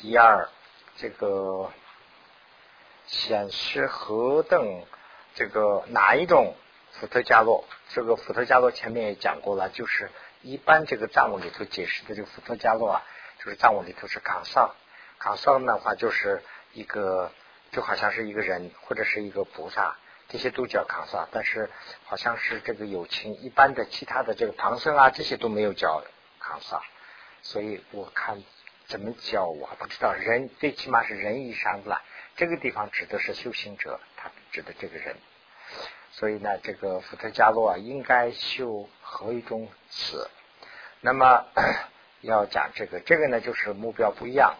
第二，这个显示何等这个哪一种伏特加洛？这个伏特加洛前面也讲过了，就是一般这个藏文里头解释的这个伏特加洛啊，就是藏文里头是卡萨，卡萨的话就是一个就好像是一个人或者是一个菩萨，这些都叫卡萨，但是好像是这个友情一般的其他的这个唐僧啊这些都没有叫卡萨，所以我看怎么教我还不知道，人最起码是人以上的了。这个地方指的是修行者，他指的这个人，所以呢，这个伏特加洛啊，应该修何一种词？那么 要讲这个，这个呢，就是目标不一样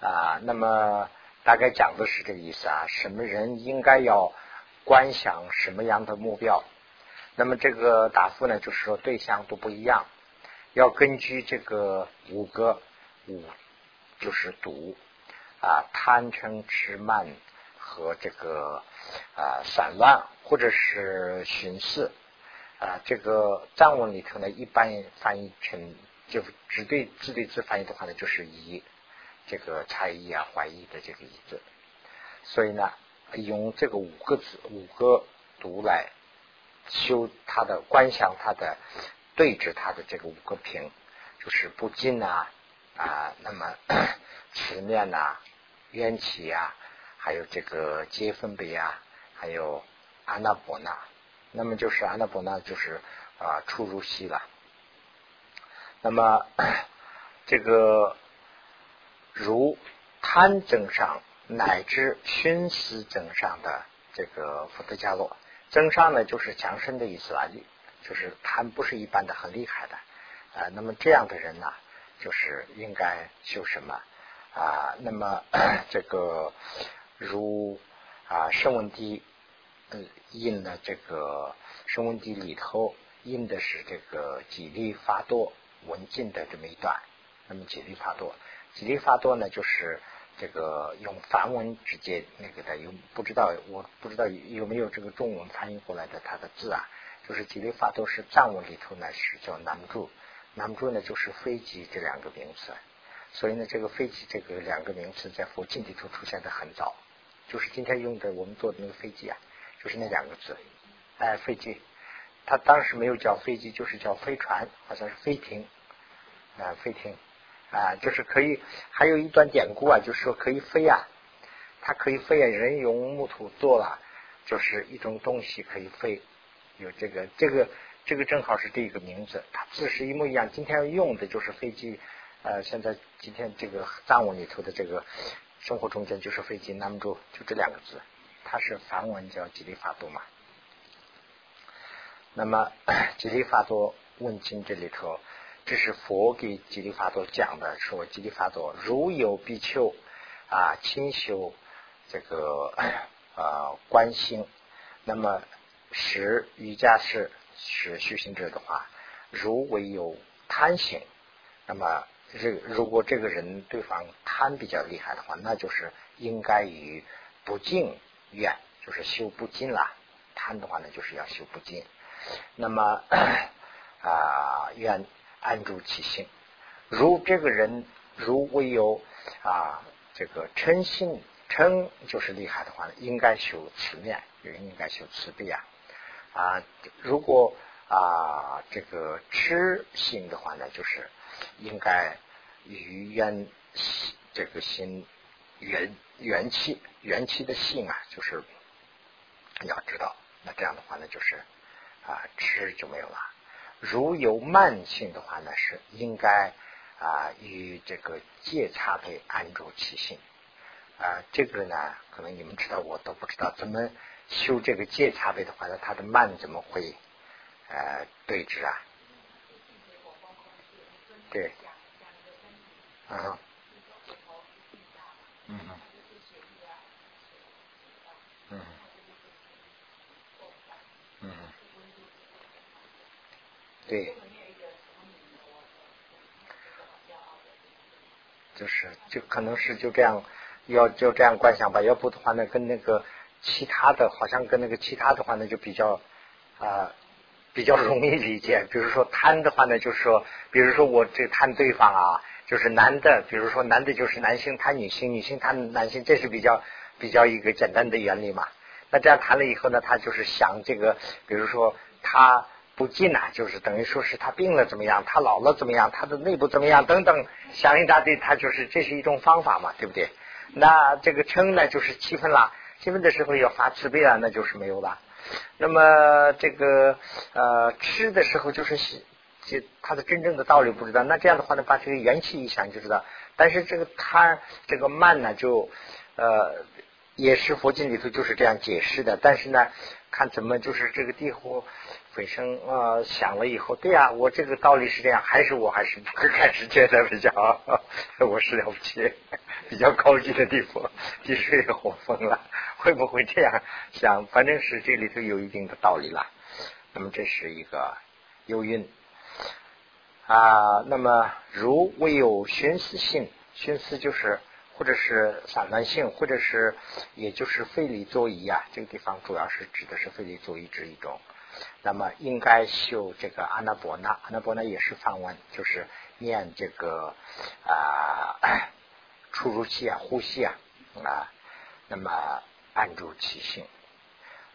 啊。那么大概讲的是这个意思啊，什么人应该要观想什么样的目标？那么这个答复呢，就是说对象都不一样，要根据这个五个五，就是读。啊，贪嗔痴慢和这个啊散乱，或者是寻思啊，这个藏文里头呢，一般翻译成就只对字对字翻译的话呢，就是以这个猜疑啊、怀疑的这个意思。所以呢，用这个五个字、五个读来修他的观想，他的对峙他的这个五个平，就是不进啊啊，那么 持面呐。缘起呀，还有这个皆分别呀，还有阿那波那，那么就是阿那波那就是啊出入息了。那么这个如贪增上乃至熏思增上的这个福德伽罗，增上呢就是强身的意思啊，就是贪不是一般的很厉害的啊。那么这样的人呢，就是应该修什么？啊，那么 这个如啊，圣文帝印的这个圣文帝里头印的是这个几利发多文进的这么一段。那么几利发多，几利发多呢，就是这个用梵文直接那个的，有不知道我不知道有没有这个中文翻译过来的它的字啊？就是几利发多是藏文里头呢是叫南柱，南柱呢就是飞机这两个名词。所以呢，这个飞机这个两个名词在佛经里头出现的很早，就是今天用的我们做的那个飞机啊，就是那两个字，哎，飞机，它当时没有叫飞机，就是叫飞船，好像是飞艇，啊，飞艇，啊，就是可以，还有一段典故啊，就是说可以飞啊，它可以飞啊，人用木头做了，就是一种东西可以飞，有这个，这个，这个正好是这个名字，它字是一模一样，今天用的就是飞机。呃，现在今天这个藏文里头的这个生活中间就是飞机，那么就就这两个字，它是梵文叫吉利法多嘛。那么吉利法多问经这里头，这是佛给吉利法多讲的，说吉利法多如有比丘啊清修这个啊观心，那么十瑜伽士是修行者的话，如果有贪行，那么。这如果这个人对方贪比较厉害的话，那就是应该与不净愿，就是修不净啦。贪的话呢，就是要修不净。那么啊，愿安住其心。如这个人如果有啊这个嗔心嗔就是厉害的话呢，应该修慈面，也应该修慈悲啊。啊，如果啊这个痴心的话呢，就是。应该与元这个心元元气元气的性啊，就是要知道。那这样的话呢，就是啊，吃就没有了。如有慢性的话呢，是应该啊与这个戒差配安住其性啊。这个呢，可能你们知道，我都不知道怎么修这个戒差配的话呢，它的慢怎么会呃对峙啊？对，啊，嗯，嗯。嗯，对，就是就可能是就这样，要就这样观想吧，要不的话呢，跟那个其他的好像跟那个其他的话呢，就比较啊。比较容易理解，比如说贪的话呢，就是说，比如说我这贪对方啊，就是男的，比如说男的就是男性贪女性，女性贪男性，这是比较比较一个简单的原理嘛。那这样谈了以后呢，他就是想这个，比如说他不进啊，就是等于说是他病了怎么样，他老了怎么样，他的内部怎么样等等，想一大堆，他就是这是一种方法嘛，对不对？那这个嗔呢，就是气愤啦，兴奋的时候要发慈悲啊，那就是没有了。那么这个呃吃的时候就是这它的真正的道理不知道，那这样的话呢，把这个元气一想就知道。但是这个贪这个慢呢，就呃也是佛经里头就是这样解释的。但是呢，看怎么就是这个地火。本身啊想了以后，对呀，我这个道理是这样，还是我还是开始觉得比较 我是了不起，比较高级的地方，地水火风了，会不会这样想？反正是这里头有一定的道理了。那么这是一个幽韵啊。那么如未有寻思性，寻思就是或者是散乱性，或者是也就是费力作揖啊。这个地方主要是指的是费力作揖这一种。那么应该修这个阿那波那，阿那波那也是梵文，就是念这个啊出入气啊，呼吸啊啊，那么按住其性，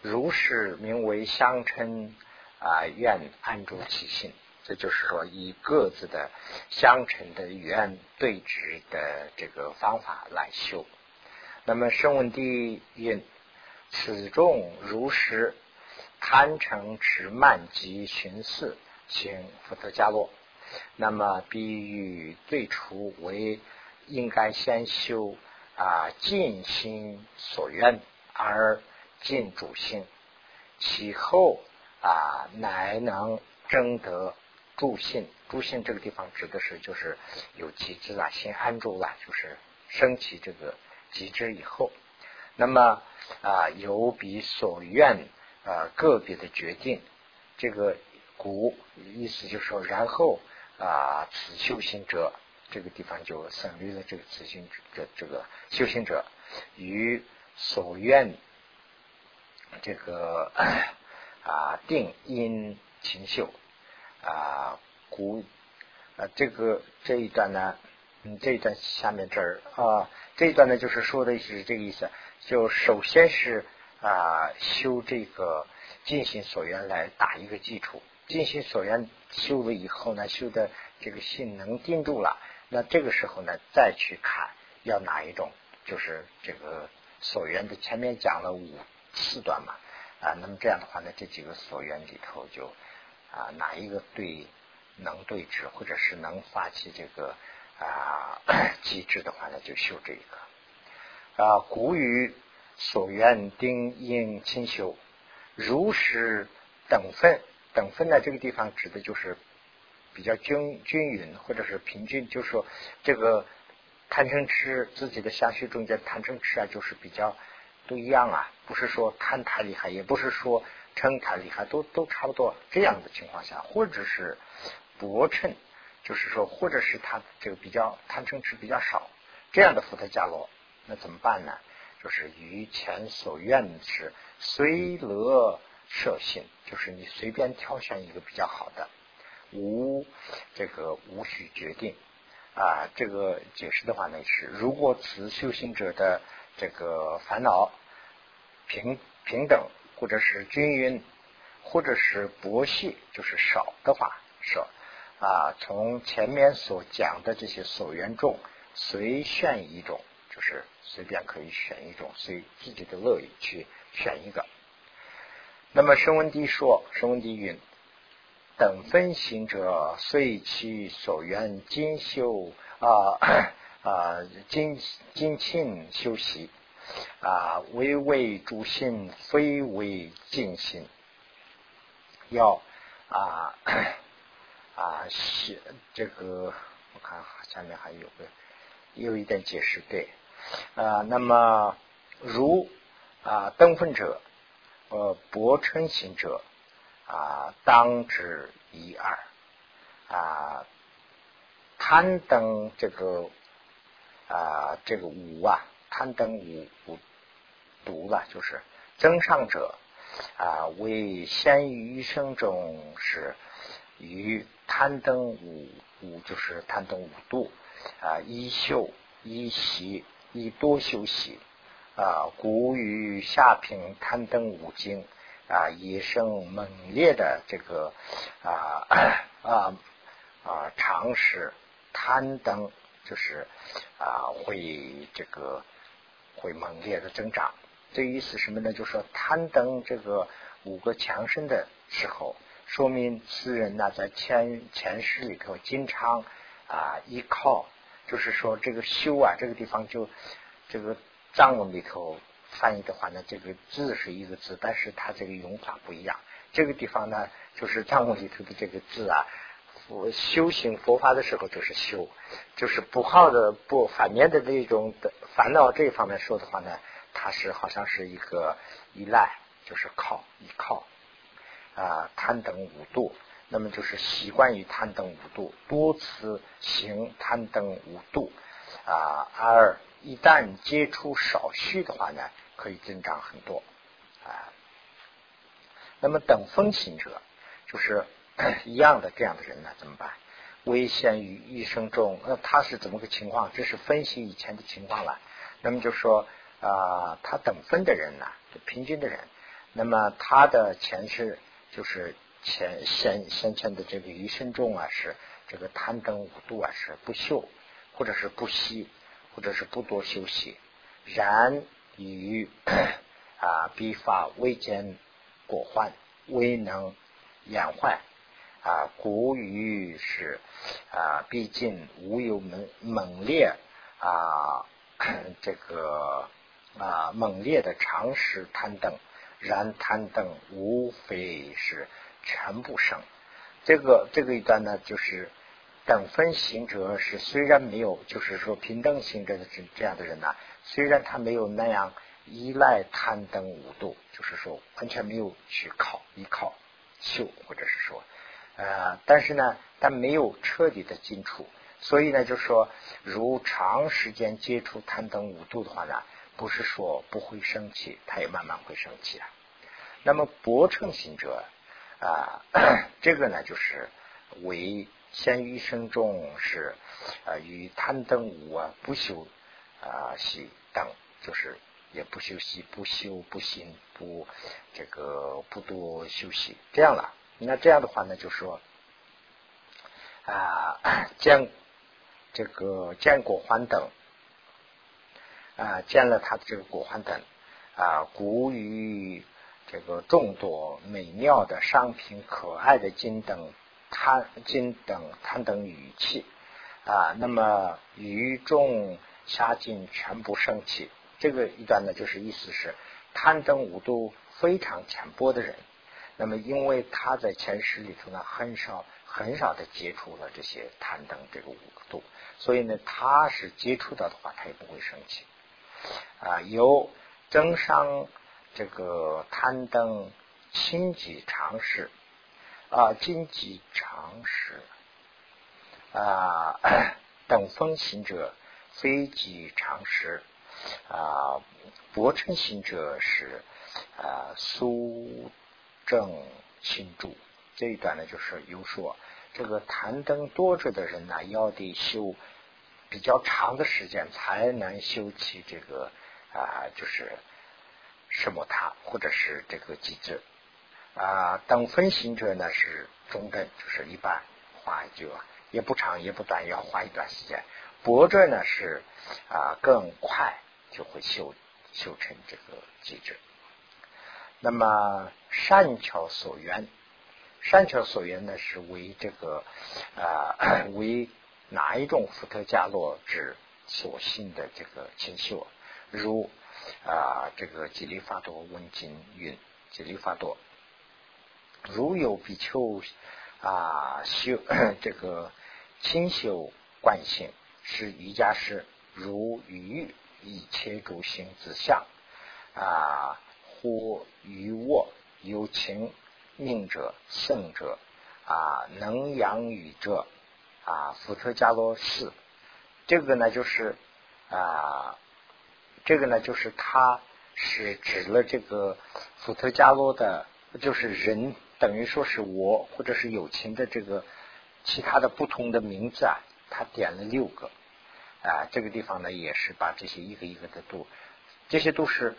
如是名为相称啊，愿按住其性，这就是说以各自的相称的愿对峙的这个方法来修。那么声闻地云：此众如是。贪嗔痴慢及寻思行福德加洛，那么比喻最初为应该先修啊尽心所愿而尽主心，其后啊乃能争得助信。助信这个地方指的是就是有极致啊，心安住了，就是升起这个极致以后，那么啊有彼所愿。啊，个别的决定，这个古意思就是说，然后啊，此修行者这个地方就省略了这个此行者这个修行者与所愿这个啊定因勤修啊古啊这个这一段呢，嗯这一段下面这儿啊这一段呢就是说的是这个意思，就首先是。啊，修这个尽心所愿来打一个基础，尽心所愿修了以后呢，修的这个心能定住了，那这个时候呢，再去看要哪一种，就是这个所缘的前面讲了五四段嘛，啊，那么这样的话呢，这几个所缘里头就啊哪一个对能对治，或者是能发起这个啊机制的话呢，就修这一个啊古语。所缘定应清修，如是等分等分呢？这个地方指的就是比较均均匀或者是平均，就是说这个贪嗔痴自己的相续中间贪嗔痴啊，就是比较都一样啊，不是说贪太厉害，也不是说嗔太厉害，都都差不多。这样的情况下，或者是薄称，就是说，或者是他这个比较贪嗔痴比较少，这样的福特伽罗，那怎么办呢？就是于前所愿是随乐摄心，就是你随便挑选一个比较好的，无这个无需决定啊。这个解释的话呢是，如果此修行者的这个烦恼平平等，或者是均匀，或者是薄细，就是少的话，说啊，从前面所讲的这些所缘中随选一种。就是随便可以选一种，随自己的乐意去选一个。那么声闻地说，声闻地云：等分行者，遂其所愿精修啊 啊精精勤修习啊，唯为诸心，非为尽心。要啊啊写这个，我看下面还有个有一点解释，对。啊，那么如啊登分者，呃薄称行者啊，当之一二。啊，贪登这个啊这个五啊，贪登五五毒了，就是增上者啊，为先于一生中是于贪登五五，就是贪登五度啊一修一习一多修习啊，古语下品贪登五经啊，一生猛烈的这个啊啊啊常识贪灯，就是啊会这个会猛烈的增长。这意思什么呢？就是说贪灯这个五个强身的时候。说明此人呢，在前前世里头经常啊依靠，就是说这个修啊，这个地方就这个藏文里头翻译的话呢，这个字是一个字，但是它这个用法不一样。这个地方呢，就是藏文里头的这个字啊，佛修行佛法的时候就是修，就是不好的不反面的那种的烦恼这一方面说的话呢，它是好像是一个依赖，就是靠依靠。啊，贪等五度，那么就是习惯于贪等五度，多次行贪等五度啊。而一旦接触少许的话呢，可以增长很多啊。那么等风行者，就是 一样的这样的人呢，怎么办？危险于一生中，那他是怎么个情况？这是分析以前的情况了。那么就说啊，他等分的人呢，平均的人，那么他的前世。就是前先先前的这个余生中啊，是这个贪灯五度啊，是不修，或者是不息，或者是不多休息。然与啊，必发未见果患，未能延坏啊。故于是啊，毕竟无有猛猛烈啊，这个啊猛烈的常识贪等。然贪等无非是全部生，这个这个一段呢，就是等分行者是虽然没有，就是说平等行者的这这样的人呢，虽然他没有那样依赖贪等五度，就是说完全没有去靠依靠修，或者是说呃，但是呢，他没有彻底的进出，所以呢，就是说如长时间接触贪等五度的话呢。不是说不会生气，他也慢慢会生气啊。那么薄乘行者啊，这个呢就是为先于一生中是啊与贪灯无啊不修啊息等，就是也不修息不修不行不这个不多休息这样了。那这样的话呢，就说啊 见这个见过欢等。啊，见了他的这个果环等啊，古语这个众多美妙的商品、可爱的金等贪金等贪等语气啊，那么愚众下尽全部生气。这个一段呢，就是意思是贪等五度非常浅薄的人，那么因为他在前世里头呢，很少很少的接触了这些贪等这个五度，所以呢，他是接触到的话，他也不会生气。啊，有增伤这个贪等轻己常识啊，经济常识啊，等风行者非己常识啊，薄称行者是啊，苏正清注这一段呢，就是有说这个贪灯多着的人呢，要得修。比较长的时间才能修起这个啊，就是什么塔或者是这个机制啊。等分行者呢是中等，就是一般花就也不长也不短，要花一段时间。薄者呢是啊更快就会修修成这个机制。那么善巧所缘，善巧所缘呢是为这个啊为。哪一种福特加洛之所信的这个清修？如啊，这个吉利法多问经云：吉利法多，如有比丘啊修 这个清修惯性，是瑜伽师如鱼一切诸行之相啊，或于卧有情命者圣者啊，能养语者。啊，福特加罗寺，这个呢就是啊，这个呢就是他是指了这个伏特加罗的，就是人等于说是我或者是友情的这个其他的不同的名字啊，他点了六个啊，这个地方呢也是把这些一个一个的度，这些都是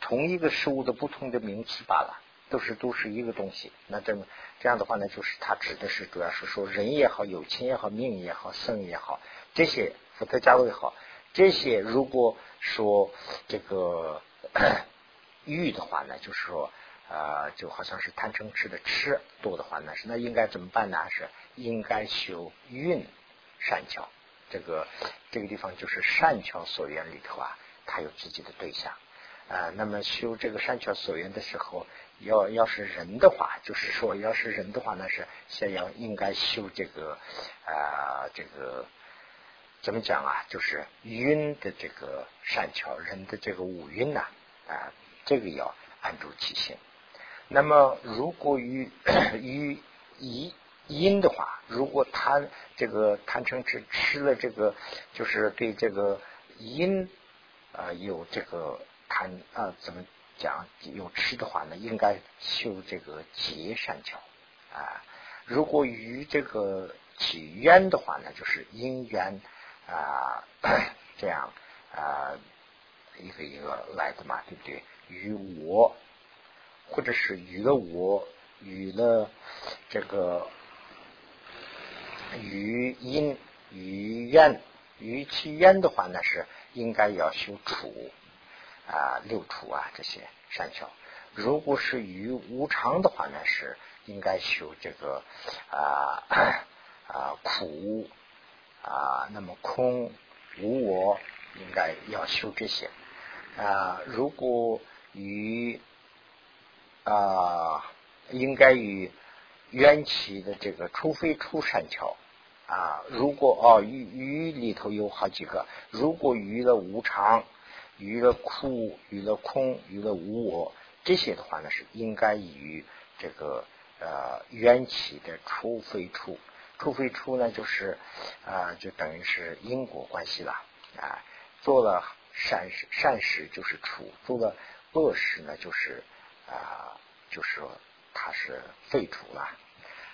同一个事物的不同的名词罢了，都是都是一个东西。那这么这样的话呢，就是他指的是主要是说人也好，友情也好，命也好，生也好，这些福特加罗也好，这些如果说这个 玉的话呢，就是说啊，就好像是贪嗔痴的痴多的话呢，是那应该怎么办呢？是应该修运善巧。这个这个地方就是善巧所缘里头啊，它有自己的对象啊。那么修这个善巧所缘的时候，要要是人的话，就是说要是人的话呢，是先要应该修这个啊，这个怎么讲啊？就是运的这个善巧，人的这个五晕呐啊，这个要按住其心。那么如果与 与一。因的话，如果贪这个贪嗔痴吃了这个，就是对这个因啊有这个贪啊怎么讲有吃的话呢？应该修这个结善巧啊。如果与这个起冤的话呢，就是因缘啊这样啊一个一个来的嘛，对不对？与我或者是与了我与了这个。与因于愿于其愿的话呢，是应该要修处啊六处啊这些善巧。如果是与无常的话呢，是应该修这个啊啊苦啊那么空无我，应该要修这些啊。如果与啊应该与缘起的这个，除非出善巧。啊，如果哦，鱼鱼里头有好几个。如果鱼的无常、鱼的苦、鱼的空、鱼的无我这些的话呢，是应该与这个呃缘起的除非出，除非出呢，就是啊，就等于是因果关系了啊。做了善事，善事就是除；做了恶事呢，就是啊，就是说它是废除了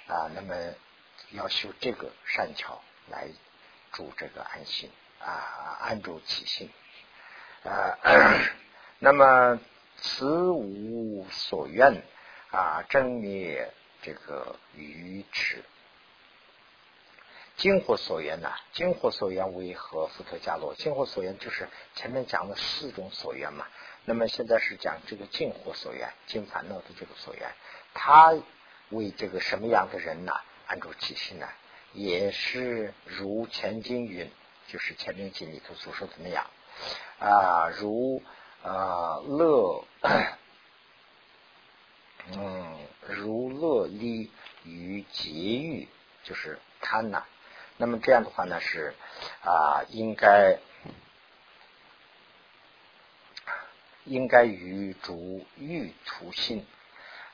啊。那么。要修这个善巧来助这个安心啊，安住其心啊。那么此无所愿啊，正灭这个愚痴。金火所缘呐，金火所缘为何？福特加罗，金火所缘就是前面讲的四种所缘嘛。那么现在是讲这个净火所缘，净烦恼的这个所缘，他为这个什么样的人呢？安住其心呢，也是如前经云，就是前面经里头所说的那样啊，如啊乐，嗯，如乐利于节欲，就是贪呐。那么这样的话呢，是啊，应该应该与主欲图性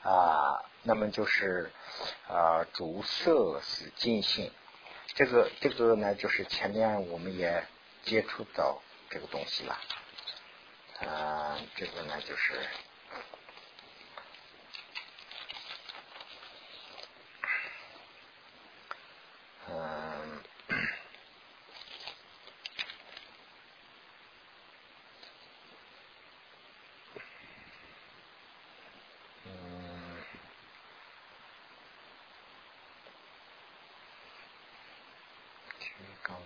啊。那么就是啊，主色是尽性，这个这个呢，就是前面我们也接触到这个东西了，啊，这个呢就是。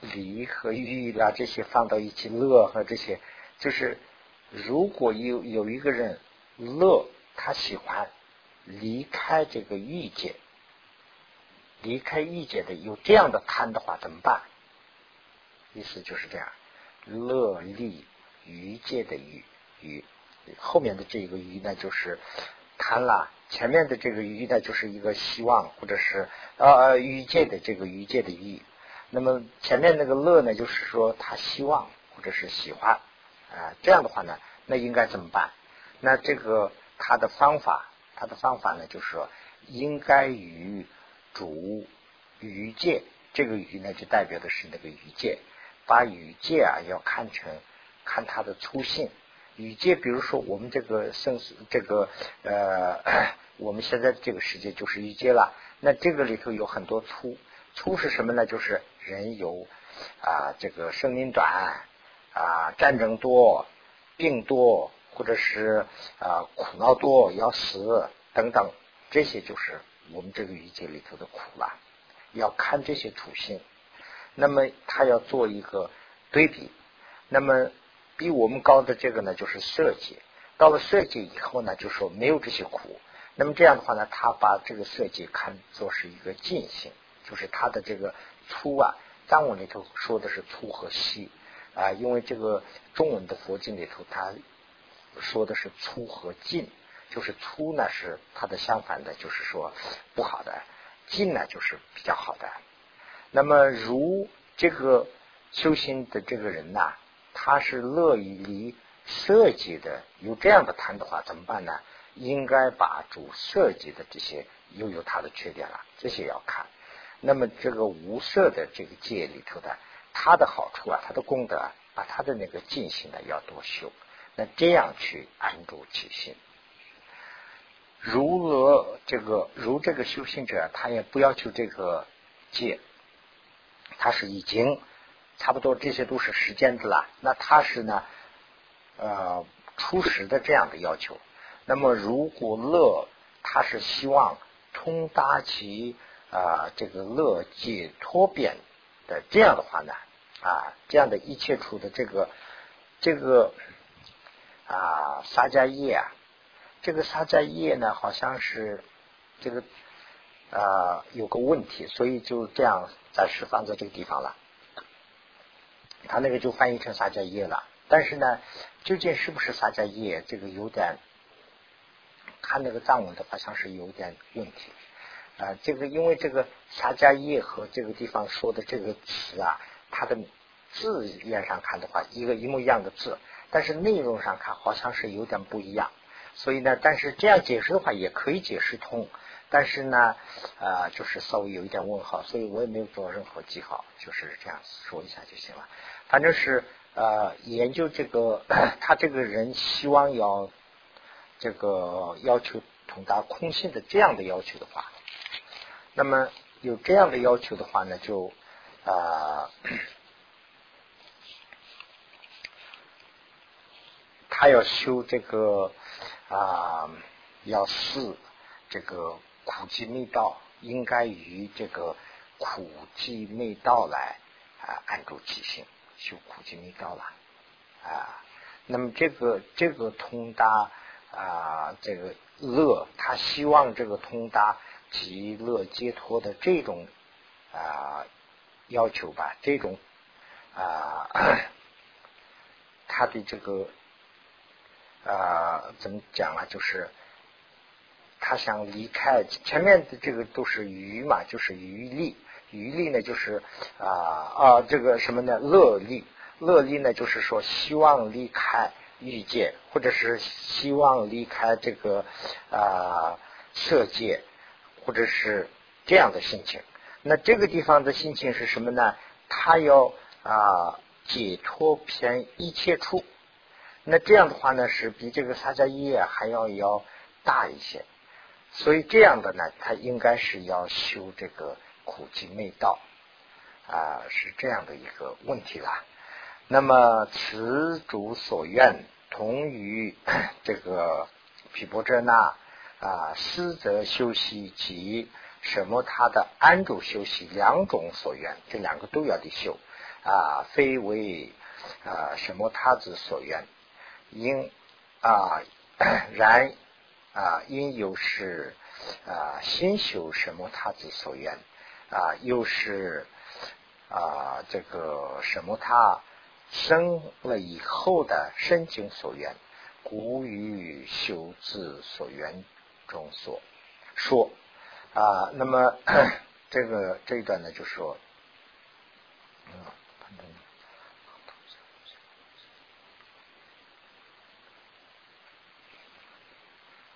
离和欲啦这些放到一起，乐和这些，就是如果有有一个人乐，他喜欢离开这个欲界，离开欲界的有这样的贪的话怎么办？意思就是这样，乐利。愚界的愚愚，后面的这个愚呢，就是贪啦；前面的这个愚呢，就是一个希望，或者是呃愚界的这个愚界的愚。那么前面那个乐呢，就是说他希望或者是喜欢啊，这样的话呢，那应该怎么办？那这个他的方法，他的方法呢，就是说应该与主语界，这个语呢就代表的是那个语界，把语界啊要看成看它的粗性。语界，比如说我们这个生死，这个呃，我们现在这个世界就是语界了。那这个里头有很多粗，粗是什么呢？就是人有啊，这个生命短啊，战争多，病多，或者是啊苦恼多，要死等等，这些就是我们这个语界里头的苦了。要看这些属性，那么他要做一个对比，那么。比我们高的这个呢，就是色界。到了色界以后呢，就说没有这些苦。那么这样的话呢，他把这个色界看作是一个尽性，就是他的这个粗啊，藏文里头说的是粗和细啊，因为这个中文的佛经里头，他说的是粗和尽，就是粗呢是它的相反的，就是说不好的；尽呢就是比较好的。那么如这个修行的这个人呐。他是乐于离设计的，有这样的谈的话怎么办呢？应该把主设计的这些又有它的缺点了，这些要看。那么这个无色的这个界里头的，它的好处啊，它的功德啊，把它的那个进行呢要多修，那这样去安住其心。如何这个如这个修行者，他也不要求这个戒，他是已经。差不多这些都是时间的了，那他是呢，呃，初始的这样的要求。那么如果乐，他是希望通达其啊这个乐解脱变的这样的话呢，啊这样的一切处的这个这个啊沙迦叶啊，这个沙迦叶呢好像是这个啊有个问题，所以就这样暂时放在这个地方了。他那个就翻译成撒迦叶了，但是呢，究竟是不是撒迦叶，这个有点，看那个藏文的好像是有点问题啊。这个因为这个撒迦叶和这个地方说的这个词啊，它的字面上看的话，一个一模一样的字，但是内容上看好像是有点不一样。所以呢，但是这样解释的话也可以解释通。但是呢，呃，就是稍微有一点问号，所以我也没有做任何记号，就是这样说一下就行了。反正是呃，研究这个，他这个人希望要这个要求通达空性的这样的要求的话，那么有这样的要求的话呢，就啊，他要修这个啊，要试这个。苦集灭道应该与这个苦集灭道来啊安住其心，修苦集灭道了啊。那么这个这个通达啊，这个乐，他希望这个通达极乐解脱的这种啊要求吧，这种啊他的这个啊怎么讲啊，就是。他想离开前面的这个都是余嘛，就是余力，余力呢就是啊啊这个什么呢？乐力，乐力呢就是说希望离开欲界，或者是希望离开这个啊色界，或者是这样的心情。那这个地方的心情是什么呢？他要啊解脱偏一切处。那这样的话呢，是比这个撒迦耶还要要大一些。所以这样的呢，他应该是要修这个苦集灭道啊，是这样的一个问题啦。那么此主所愿同于 这个毗婆遮那啊，师则修习及什么他的安住修习两种所愿，这两个都要得修啊，非为啊什么他之所愿，因啊然。啊，因又是啊，心修什么他之所愿啊，又是啊，这个什么他生了以后的深情所愿，故于修字所愿中所说啊，那么 这个这一段呢，就说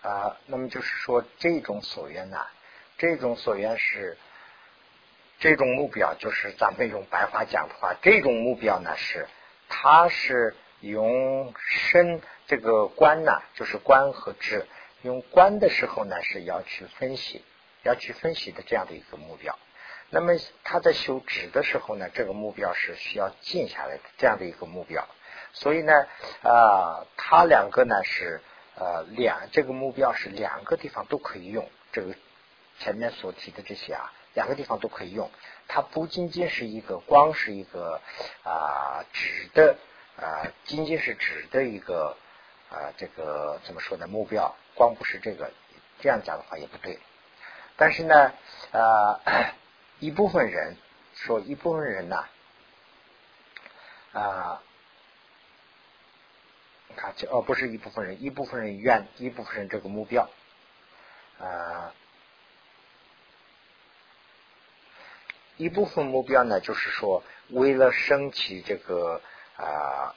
啊，那么就是说这种所愿呢，这种所愿是这种目标，就是咱们用白话讲的话，这种目标呢是，它是用身这个观呢，就是观和智。用观的时候呢是要去分析，要去分析的这样的一个目标。那么他在修止的时候呢，这个目标是需要静下来的这样的一个目标。所以呢，啊，他两个呢是。呃，两这个目标是两个地方都可以用，这个前面所提的这些啊，两个地方都可以用。它不仅仅是一个光是一个啊指的啊，仅仅是指的一个啊这个怎么说呢？目标光不是这个，这样讲的话也不对。但是呢，啊，一部分人说一部分人呢，啊。看，这哦，不是一部分人，一部分人愿，一部分人这个目标，啊，一部分目标呢，就是说，为了升起这个啊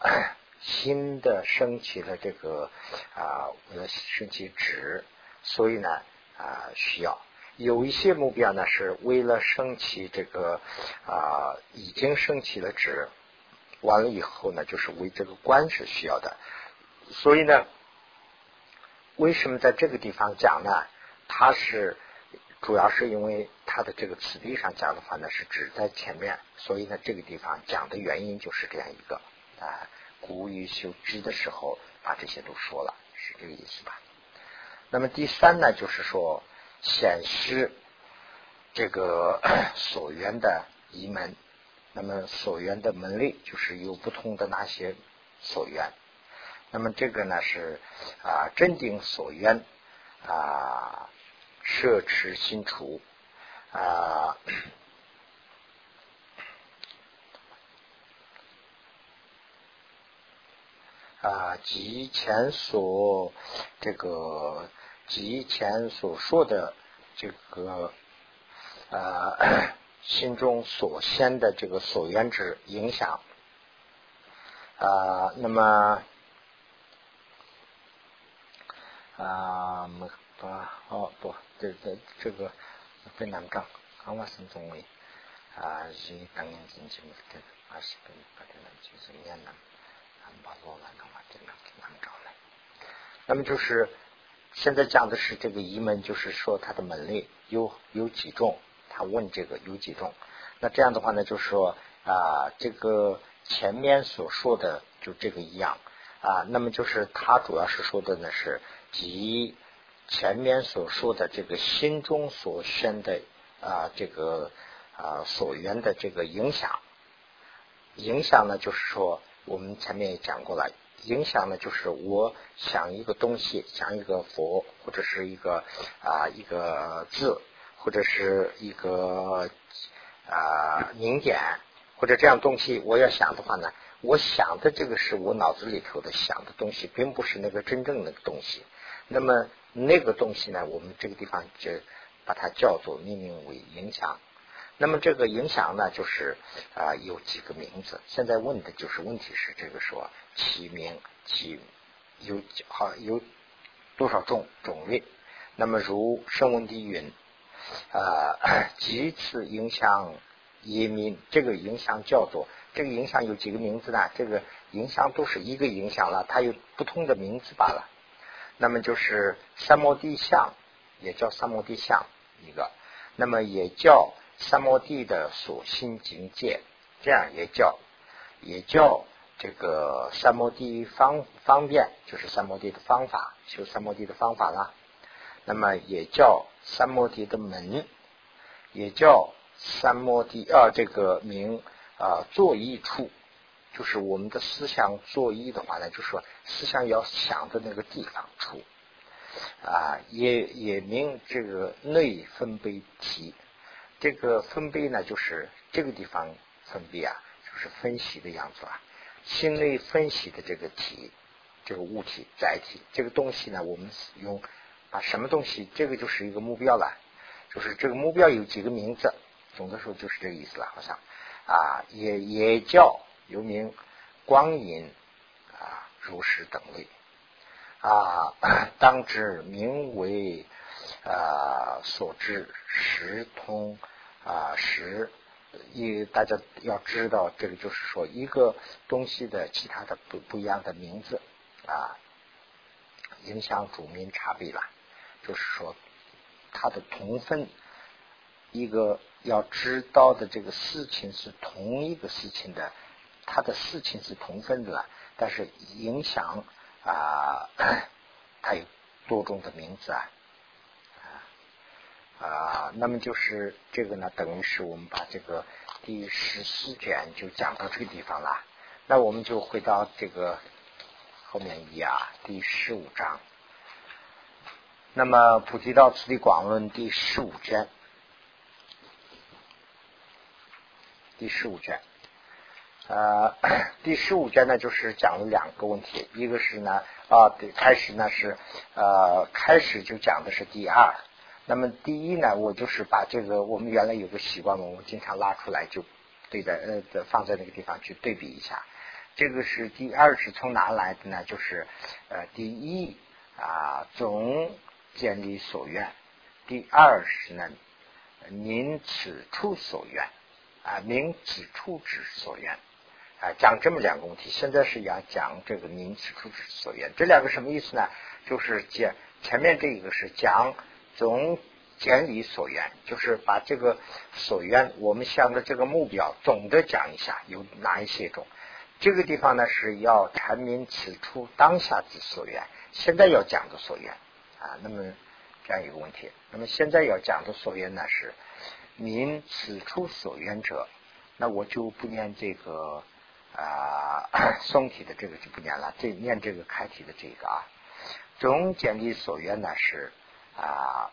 新的升起了这个啊，为了升起值，所以呢啊需要有一些目标呢，是为了升起这个啊已经升起了值，完了以后呢，就是为这个官是需要的。所以呢，为什么在这个地方讲呢？它是主要是因为它的这个词地上讲的话呢，是指在前面，所以呢，这个地方讲的原因就是这样一个啊。古语修知的时候，把这些都说了，是这个意思吧？那么第三呢，就是说显示这个 所缘的疑门。那么所缘的门类，就是有不同的那些所缘。那么这个呢是啊，真定所缘啊，摄持心除啊啊，及前所这个及前所说的这个啊，心中所先的这个所缘之影响啊，那么。啊，没不哦不，这这这个非难讲，讲话是中为啊，是当年进去没得，还是跟不得了，就是越南，啊，把罗兰的话真难难讲了。那么就是现在讲的是这个疑门，就是说它的门类有有几种，他问这个有几种。那这样的话呢，就是说啊，这个前面所说的就这个一样啊，那么就是他主要是说的呢是。及前面所说的这个心中所生的啊，这个啊所缘的这个影响，影响呢，就是说我们前面也讲过了，影响呢，就是我想一个东西，想一个佛或者是一个啊一个字，或者是一个啊名点，或者这样东西，我要想的话呢，我想的这个是我脑子里头的想的东西，并不是那个真正的东西。那么那个东西呢？我们这个地方就把它叫做命名为影响。那么这个影响呢，就是啊有几个名字。现在问的就是问题是这个说其名其有好有多少种种类？那么如声闻地云啊，几次影响一名，这个影响叫做这个影响有几个名字呢？这个影响都是一个影响了，它有不同的名字罢了。那么就是三摩地相，也叫三摩地相一个，那么也叫三摩地的所心境界，这样也叫也叫这个三摩地方方便，就是三摩地的方法，修三摩地的方法啦。那么也叫三摩地的门，也叫三摩地啊，这个名啊作意处。就是我们的思想作意的话呢，就是说思想要想的那个地方出啊，也也名这个内分贝体。这个分贝呢，就是这个地方分贝啊，就是分析的样子啊。心内分析的这个体，这个物体载体，这个东西呢，我们用啊什么东西？这个就是一个目标了，就是这个目标有几个名字，总的说就是这个意思了，好像啊，也也叫。有名光阴啊，如是等类啊，当知名为啊所知时通啊时，一大家要知道，这个就是说一个东西的其他的不不一样的名字啊，影响主名差别了，就是说它的同分，一个要知道的这个事情是同一个事情的，它的事情是同分的，但是影响。啊，它有多种的名字啊，啊，那么就是这个呢，等于是我们把这个第十四卷就讲到这个地方了。那我们就回到这个后面一啊，第十五章。那么《普提道次第广论》第十五卷，第十五卷。呃，第十五卷呢，就是讲了两个问题，一个是呢，啊，开始呢是呃，开始就讲的是第二。那么第一呢，我就是把这个我们原来有个习惯嘛，我们经常拉出来就对在呃放在那个地方去对比一下。这个是第二是从哪来的呢？就是呃，第一啊，总建立所愿；第二是呢，您此处所愿啊，明此处之所愿。啊，讲这么两个问题，现在是要讲这个名此处之所愿，这两个什么意思呢？就是讲前面这一个是讲总简理所愿，就是把这个所愿，我们想的这个目标总的讲一下有哪一些种。这个地方呢是要阐明此处当下之所愿，现在要讲的所愿啊。那么这样一个问题，那么现在要讲的所愿呢是明此处所愿者，那我就不念这个。啊，松体的这个就不念了，这念这个开题的这个啊。总简历所愿呢是啊，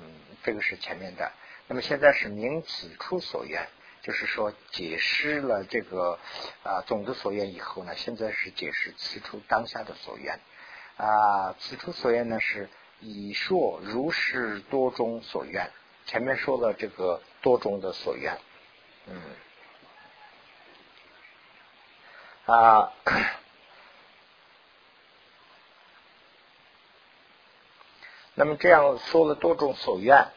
嗯，这个是前面的。那么现在是明此处所愿，就是说解释了这个啊总的所愿以后呢，现在是解释此处当下的所愿啊。此处所愿呢是以说如是多种所愿，前面说了这个多种的所愿，嗯。啊，那么这样说了多种所愿，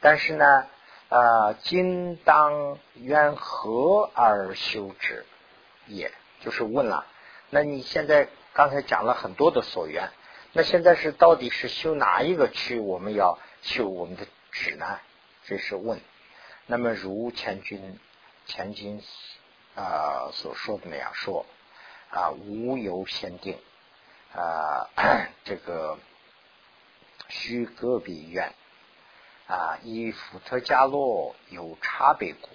但是呢，啊，今当愿何而修之？也就是问了，那你现在刚才讲了很多的所愿，那现在是到底是修哪一个去？我们要修我们的指呢？这是问。那么如前君前君。啊，所说的那样说啊，无由先定啊，这个须个别愿啊，以福特加洛有差别故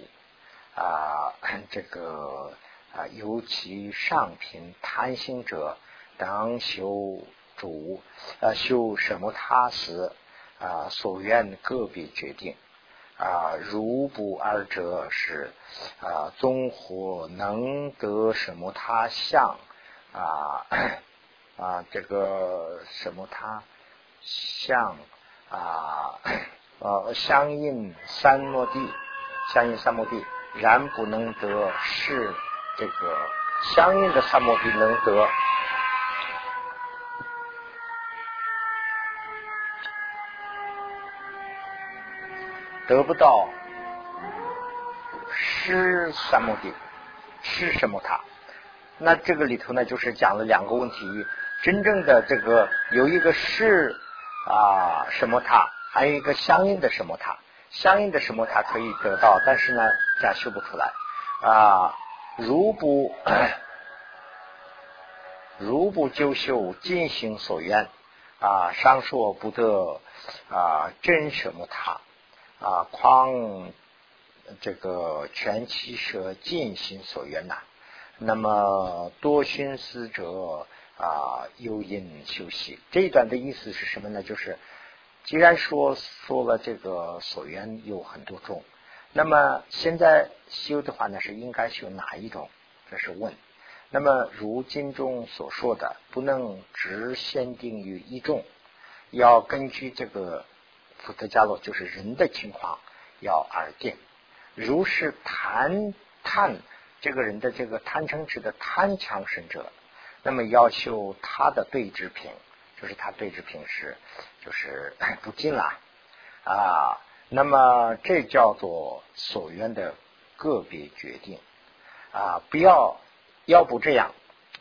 啊，这个啊，尤其上品贪心者，当修主啊，修什么他时啊，所愿个别决定。啊，如不二者是啊，综合能得什么他相啊 啊，这个什么他相啊呃相应三摩地，相应三摩地，然不能得是这个相应的三摩地能得。得不到是三摩地，是什么他？那这个里头呢，就是讲了两个问题。真正的这个有一个是啊什么塔，还有一个相应的什么塔，相应的什么塔可以得到，但是呢，假修不出来啊。如不 如不就修尽行所愿啊，上说不得啊真什么塔。啊，况这个全其舍尽心所愿呐。那么多寻思者啊，有因修习。这一段的意思是什么呢？就是既然说说了这个所缘有很多种，那么现在修的话呢，是应该修哪一种？这是问。那么如经中所说的，不能只限定于一种，要根据这个。福特加洛就是人的情况要而定，如是贪贪这个人的这个贪嗔痴的贪强盛者，那么要求他的对峙品，就是他对峙品是就是 不进了啊。那么这叫做所愿的个别决定啊，不要要不这样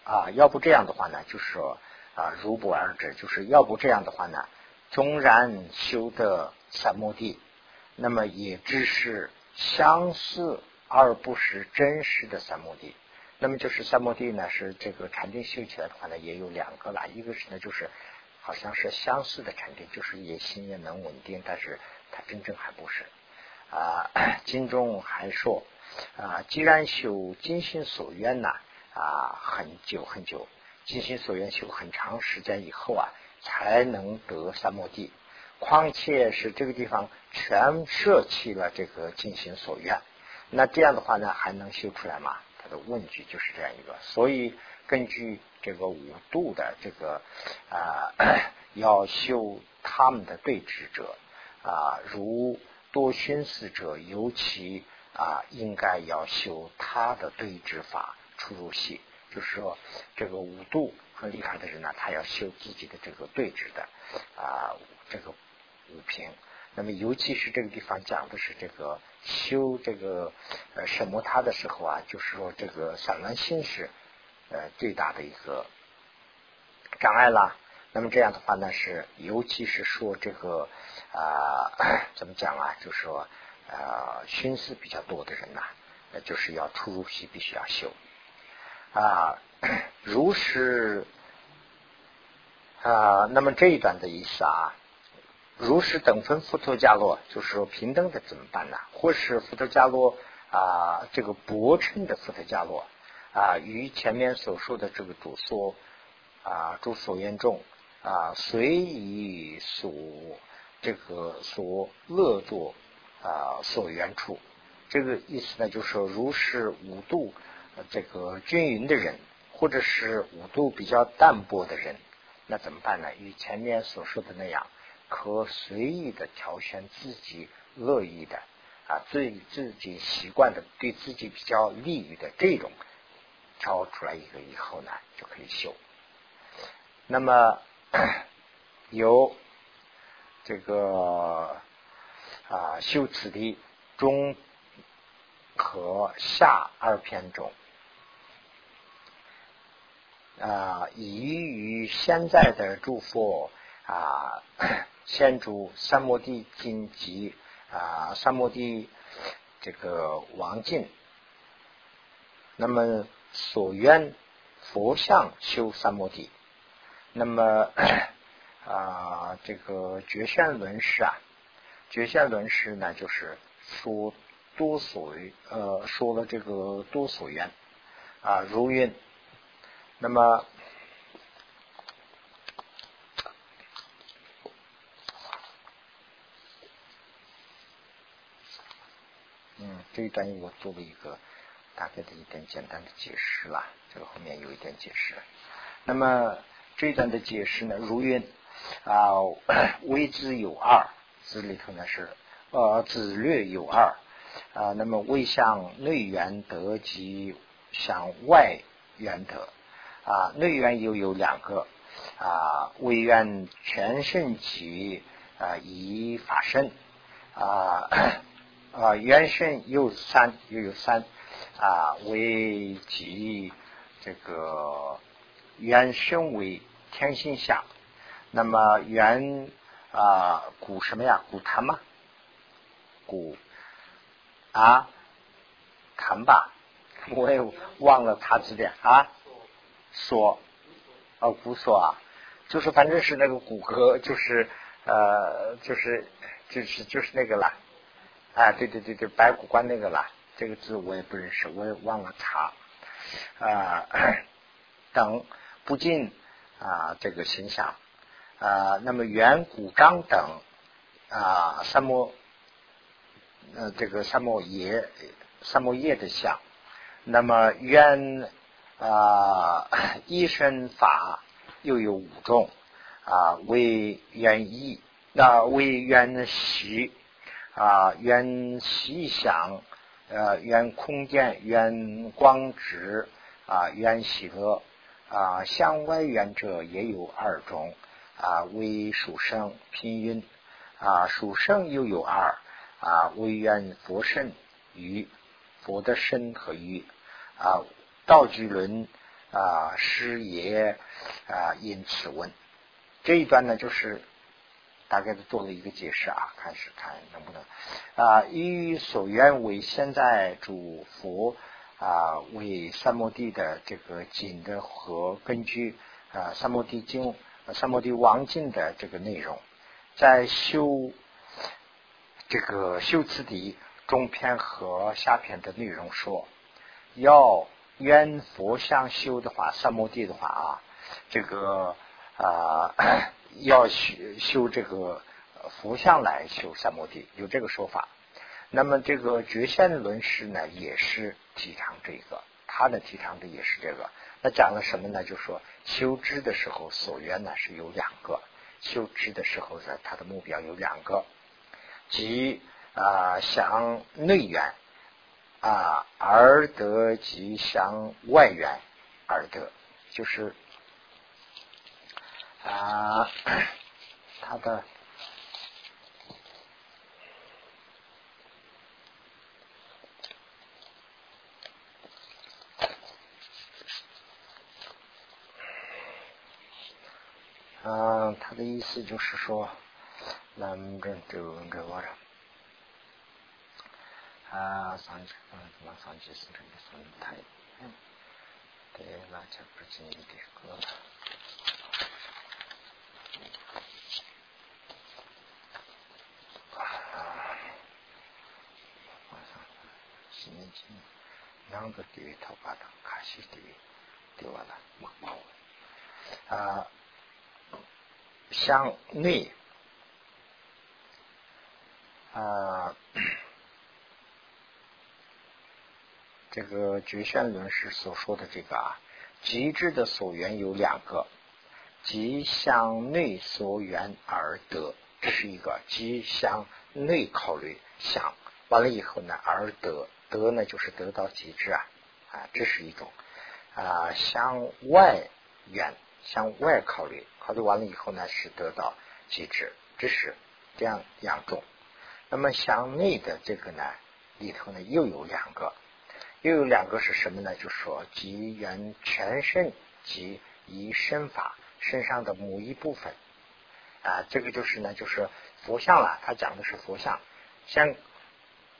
啊，要不这样的话呢，就是说啊，如不而止，就是要不这样的话呢，纵然修的三摩地，那么也只是相似而不是真实的三摩地。那么就是三摩地呢，是这个禅定修起来的话呢，也有两个啦。一个是呢，就是好像是相似的禅定，就是也心也能稳定，但是它真正还不是啊。经中还说啊，既然修精心所愿呐啊，很久很久，精心所愿修很长时间以后啊，才能得三摩地。况且是这个地方全舍弃了这个精心所愿，那这样的话呢，还能修出来吗？问句就是这样一个，所以根据这个五度的这个啊，要修他们的对峙者啊，如多熏思者，尤其啊，应该要修他的对峙法出入系，就是说这个五度很厉害的人呢，他要修自己的这个对峙的啊，这个五平。那么，尤其是这个地方讲的是这个修这个呃什么他的时候啊，就是说这个散乱心是呃最大的一个障碍啦。那么这样的话呢，是尤其是说这个啊 怎么讲啊，就是说啊心思比较多的人呐，就是要出入息必须要修啊。如是啊，那么这一段的意思啊。如是等分佛陀伽罗，就是说平等的怎么办呢？或是佛陀伽罗啊，这个薄称的佛陀伽罗啊，与前面所说的这个主说啊，主所言众啊，随以所这个所乐作啊所缘处，这个意思呢，就是说，如是五度这个均匀的人，或者是五度比较淡薄的人，那怎么办呢？与前面所说的那样。可随意的挑选自己乐意的啊，对自己习惯的，对自己比较利于的这种挑出来一个以后呢，就可以修。那么 由这个啊修此地中和下二篇中啊，以于现在的诸佛啊。先主三摩地经及啊，三摩地这个王进，那么所愿佛像修三摩地，那么 啊，这个觉现论师啊，觉现论师呢，就是说多所呃说了这个多所愿啊如愿，那么。这一段我做了一个大概的一点简单的解释了，这个后面有一点解释。那么这一段的解释呢，如云啊，微之有二，字里头呢是呃子略有二啊，那么微向内缘得及向外缘得啊，内缘又有两个啊，微缘全盛起啊，以法身啊。啊，元神有三，又有三啊，为即这个元神为天心下，那么元啊古什么呀？古坛吗？古啊坛吧，我也忘了他字典啊。说哦，古说啊，就是反正是那个骨骼，就是呃，就是就是就是那个了。啊，对对对对，白骨观那个啦，这个字我也不认识，我也忘了查啊。等不尽啊，这个形象啊，那么圆骨章等啊，三摩呃，这个三摩耶三摩耶的像，那么圆啊，一身法又有五种啊，为圆一，那为圆习。啊，原细想，呃，原空间，原光直，啊，原喜乐，啊，向外缘者也有二种啊，为属生拼音啊，属生又有二啊，为缘佛身与佛的身和与啊，道具论啊，师爷啊，因此问。这一段呢，就是大概的做了一个解释啊，看是看能不能啊，以所愿为现在主佛。啊，为三摩地的这个经的和根据啊，三摩地经、三摩地王经的这个内容，在修这个修辞底中篇和下篇的内容说，要愿佛像修的话，三摩地的话啊，这个啊要修修这个佛像来修三摩地，有这个说法。那么这个觉现论师呢，也是提倡这个，他呢提倡的也是这个。那讲了什么呢？就说修知的时候，所缘呢是有两个，修知的时候呢，他的目标有两个，即啊向内缘啊而得，即向外缘而得，就是啊他的。嗯，他的意思就是说，咱们这这这玩意儿啊，上去嗯，怎么上去是这个生态？嗯，对，那就不经意的个。啊，晚上两个地位头发的卡西地位，对完了，没毛啊。向内啊，这个觉炫论师所说的这个啊，极致的所缘有两个，即向内所缘而得，这是一个；即向内考虑想完了以后呢，而得得呢，就是得到极致啊啊，这是一种啊，向外缘。向外考虑，考虑完了以后呢，是得到极致，这是这样两种。那么向内的这个呢，里头呢又有两个，又有两个是什么呢？就说即缘全身及一身法身上的某一部分啊，这个就是呢，就是佛像了。他讲的是佛像，像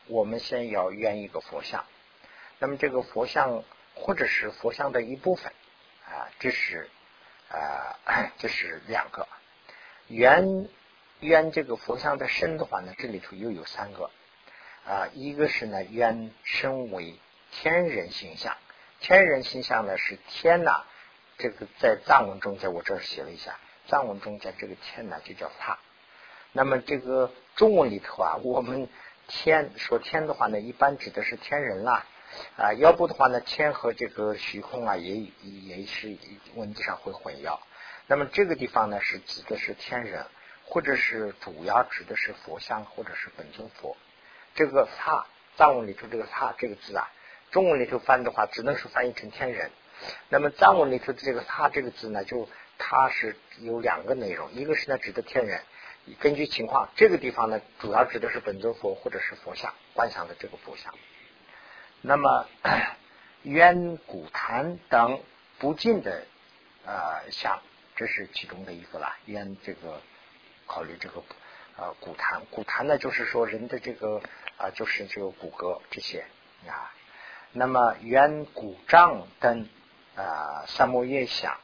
我们先要圆一个佛像，那么这个佛像或者是佛像的一部分啊，这是。啊，这是两个圆圆这个佛像的身的话呢，这里头又有三个啊，一个是呢圆身为天人形象，天人形象呢是天呐，这个在藏文中间我这儿写了一下，藏文中间这个天呢就叫他。那么这个中文里头啊，我们天说天的话呢，一般指的是天人啦。啊，要不的话呢，天和这个虚空啊，也也是文字上会混淆。那么这个地方呢，是指的是天人，或者是主要指的是佛像，或者是本尊佛。这个“刹”藏文里头这个“刹”这个字啊，中文里头翻的话，只能是翻译成天人。那么藏文里头的这个“刹”这个字呢，就它是有两个内容，一个是呢指的天人，根据情况，这个地方呢主要指的是本尊佛或者是佛像，观想的这个佛像。那么，远古坛等不尽的呃像，这是其中的一个啦。远这个考虑这个呃古坛，古坛呢就是说人的这个啊就是这个骨骼这些啊。那么远古杖等啊三摩叶想，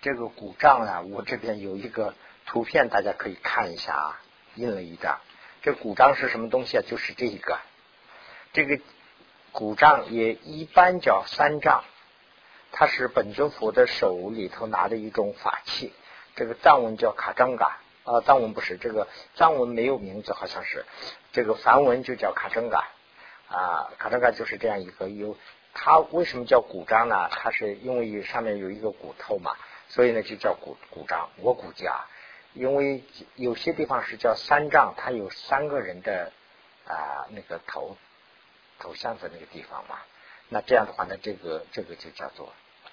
这个古杖呢，我这边有一个图片，大家可以看一下啊，印了一张。这古杖是什么东西啊？就是这一个，这个。古杖也一般叫三杖，它是本尊佛的手里头拿的一种法器。这个藏文叫卡章嘎啊，藏文不是这个藏文没有名字，好像是这个梵文就叫卡章嘎啊，卡章嘎就是这样一个有。它为什么叫古杖呢？它是因为上面有一个骨头嘛，所以呢就叫古古杖。我估计啊，因为有些地方是叫三丈，它有三个人的啊那个头。头像的那个地方嘛，那这样的话呢，这个这个就叫做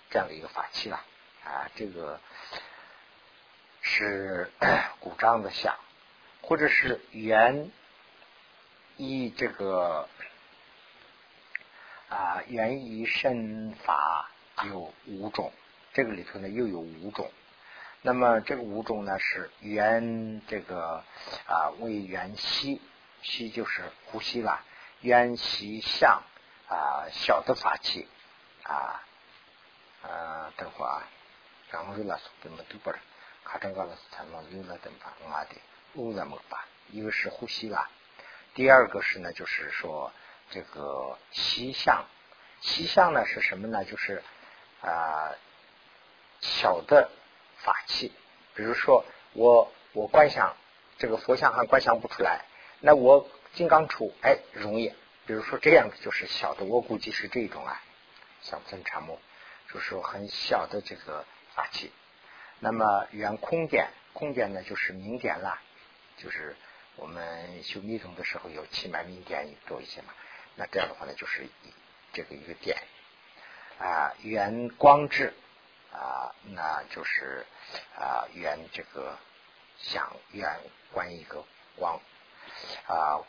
这样的一个法器了啊，这个是古章的像，或者是原依这个啊原依身法有五种，这个里头呢又有五种。那么这个五种呢是原这个啊为原息，息就是呼吸了，原息相啊小的法器啊。啊，等会啊，然后了怎么都不是，卡成个了是产了有了等法啊的，污染么吧？一个是呼吸啦，第二个是呢，就是说这个息相，息相呢是什么呢？就是啊小的法器，比如说我我观想这个佛像还观想不出来，那我金刚杵哎容易，比如说这样子就是小的，我估计是这种啊，像增禅木。就是很小的这个法器，那么圆空点，空点呢就是明点啦，就是我们修密宗的时候有气脉明点多一些嘛，那这样的话呢就是这个一个点啊圆光质啊，那就是啊圆这个想圆观一个光啊，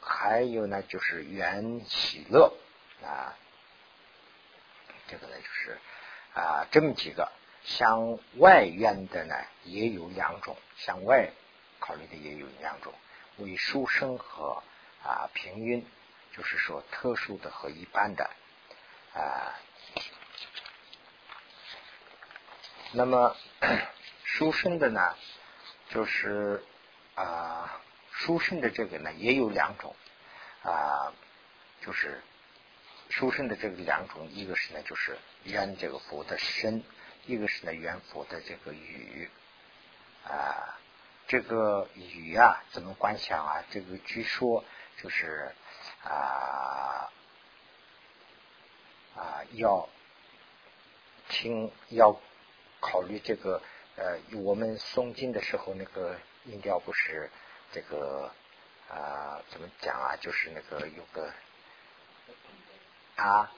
还有呢就是圆喜乐啊。这个呢，就是啊，这么几个向外缘的呢，也有两种，向外考虑的也有两种，为殊生和啊平晕，就是说特殊的和一般的啊。那么 书生的呢，就是啊书生的这个呢，也有两种啊，就是。书生的这个两种，一个是呢，就是缘这个佛的身；一个是呢，缘佛的这个语啊。这个语啊，怎么观想啊？这个据说就是啊啊，要听要考虑这个呃，我们诵经的时候，那个音调不是这个啊，怎么讲啊？就是那个有个。啊，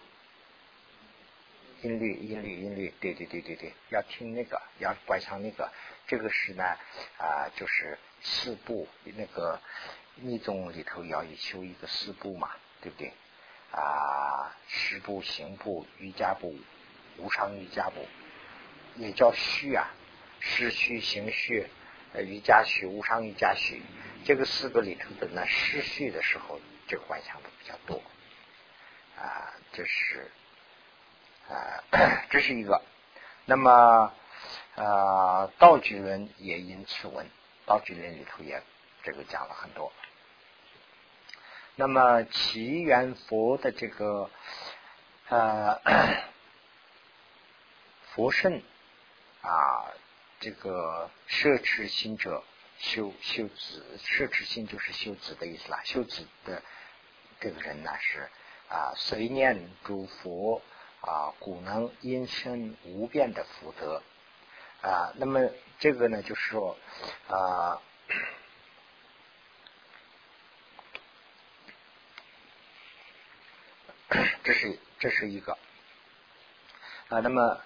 音律，音律，音律，对对对对对，要听那个，要观想那个，这个是呢啊，就是四部那个密宗里头要修一个四部嘛，对不对？啊，十部、行部、瑜伽部、无常瑜伽部，也叫虚啊，实虚、行虚、瑜伽虚、无常瑜伽虚，这个四个里头的呢，失虚的时候，这个观想的比较多。啊，这是啊，这是一个。那么啊，道举论也因此文，道举论里头也这个讲了很多。那么祈愿佛的这个呃 佛圣啊，这个摄持心者修修子，摄持心就是修子的意思啦。修子的这个人呢是。啊，随念诸佛啊，古能因身无变的福德啊。那么这个呢，就是说啊，这是这是一个啊。那么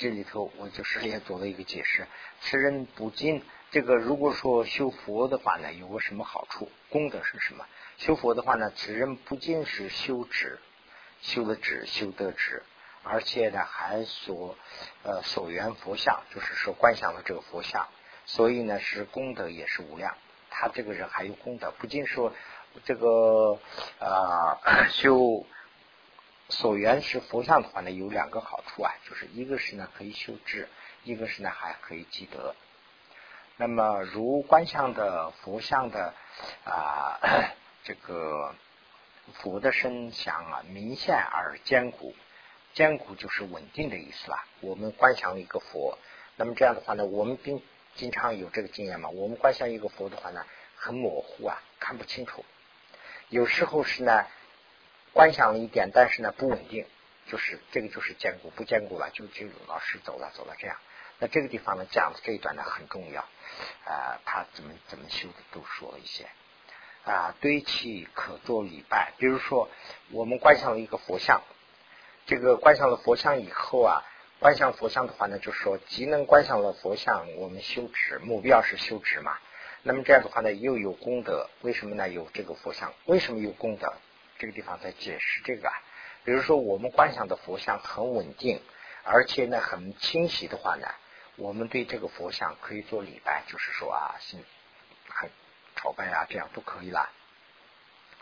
这里头我就是也做了一个解释：此人不仅这个，如果说修佛的话呢，有个什么好处？功德是什么？修佛的话呢，此人不仅是修止，修的止，修得止，而且呢还所呃所缘佛像，就是说观想的这个佛像，所以呢是功德也是无量。他这个人还有功德，不仅说这个啊 修所缘是佛像的话呢，有两个好处啊，就是一个是呢可以修智，一个是呢还可以积德。那么如观想的佛像的啊。这个佛的身相啊，明显而坚固，坚固就是稳定的意思啦。我们观想一个佛，那么这样的话呢，我们经经常有这个经验嘛。我们观想一个佛的话呢，很模糊啊，看不清楚。有时候是呢，观想了一点，但是呢不稳定，就是这个就是坚固，不坚固了就就老师走了走了这样。那这个地方呢讲的这一段呢很重要啊，他怎么怎么修的都说了一些。啊，堆砌可做礼拜。比如说，我们观想了一个佛像，这个观想了佛像以后啊，观想佛像的话呢，就是说既能观想了佛像，我们修持目标是修持嘛。那么这样的话呢，又有功德，为什么呢？有这个佛像，为什么有功德？这个地方在解释这个。比如说，我们观想的佛像很稳定，而且呢很清晰的话呢，我们对这个佛像可以做礼拜，就是说啊，信、朝拜啊，这样都可以啦。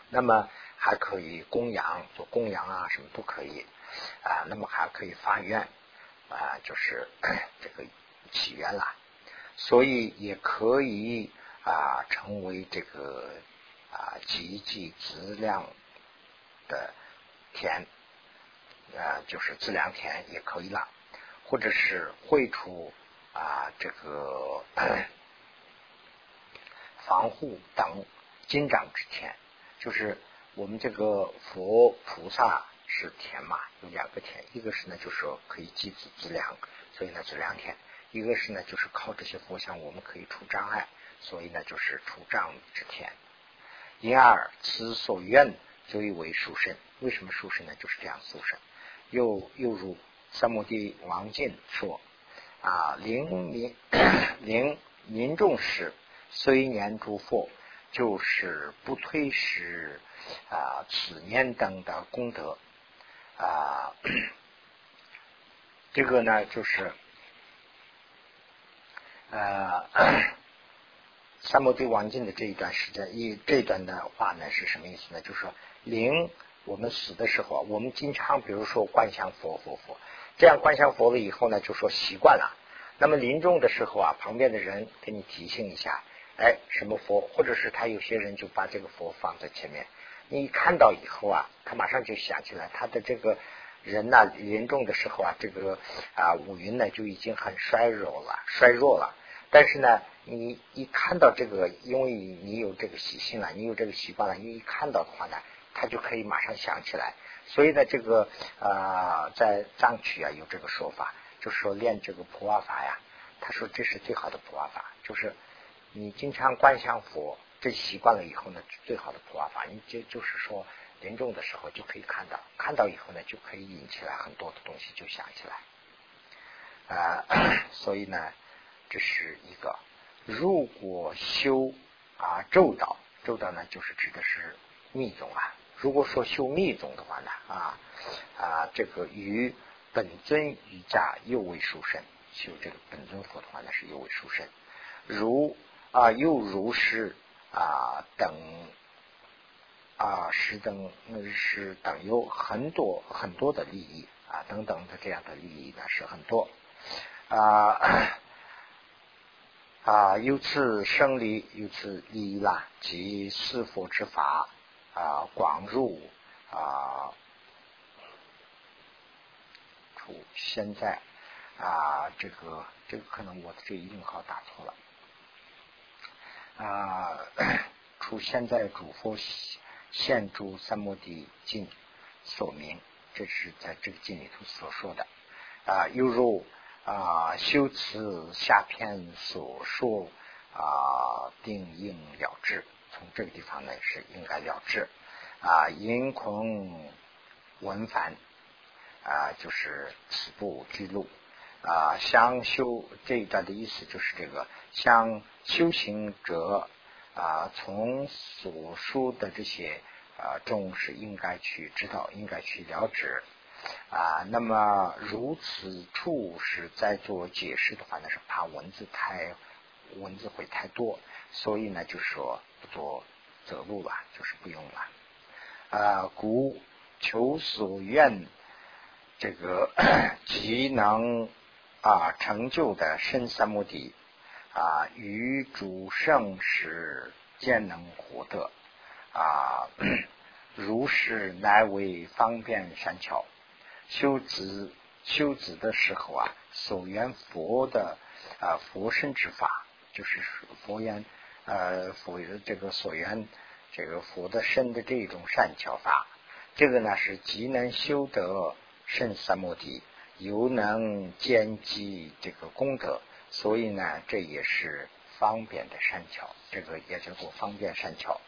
那么还可以供养，做供养啊，什么都可以啊。那么还可以发愿啊，就是这个祈愿啦。所以也可以。啊，成为这个啊极具质量的田啊，就是自良田也可以了，或者是绘出啊这个防护等金长之田，就是我们这个佛菩萨是田嘛，有两个田，一个是呢就是说可以积资资粮，所以呢资粮田；一个是呢就是靠这些佛像我们可以除障碍。所以呢，就是出障之天。因而此所愿最为殊胜。为什么殊胜呢？就是这样殊胜。又又如三摩地王进说：啊，临民临民众时，虽年诸佛，就是不推使啊此年等的功德啊。这个呢，就是呃。三摩地王进的这一段时间，一这段的话呢是什么意思呢？就是说，临我们死的时候，我们经常比如说观想佛佛佛，这样观想佛了以后呢，就说习惯了。那么临终的时候啊，旁边的人给你提醒一下，哎，什么佛，或者是他有些人就把这个佛放在前面，你一看到以后啊，他马上就想起来，他的这个人呢，临终的时候啊，这个啊五蕴呢就已经很衰弱了，衰弱了。但是呢，你一看到这个，因为你有这个习性了，你有这个习惯了，你一看到的话呢，他就可以马上想起来。所以呢，这个啊，在藏区啊有这个说法，就是说练这个普瓦法呀，他说这是最好的普瓦法，就是你经常观想佛，这习惯了以后呢，最好的普瓦法，你就就是说临终的时候就可以看到，看到以后呢，就可以引起来很多的东西，就想起来啊，所以呢。这是一个，如果修啊咒道，咒道呢就是指的是密宗啊。如果说修密宗的话呢啊啊，这个与本尊瑜伽又为殊胜，修这个本尊佛的话呢是又为殊胜。如啊又如是啊等啊是等是等有很多很多的利益啊等等的这样的利益呢是很多啊。啊，由此生离，由此利益啦，即四佛之法啊，广入啊，出现在啊，这个这个可能我的这个印号打错了啊，出现在主佛现住三摩地经所明，这是在这个经里头所说的啊，犹如。啊，修辞下篇所说啊，定应了之。从这个地方呢，是应该了之。啊，因空文繁啊，就是此部记录啊。相修这一段的意思就是这个，像修行者啊，从所说的这些啊中是应该去知道，应该去了知。啊，那么如此处是在做解释的话呢，是怕文字太文字会太多，所以呢，就说不做择路了，就是不用了。啊，故求所愿这个 即能啊成就的深三摩地啊，与主圣时皆能获得啊，如是乃为方便善巧。修子修子的时候啊，所缘佛的啊佛身之法，就是佛缘呃佛这个所缘这个佛的身的这种善巧法，这个呢是极能修得圣三摩地，犹能兼积这个功德，所以呢这也是方便的善巧，这个也叫做方便善巧。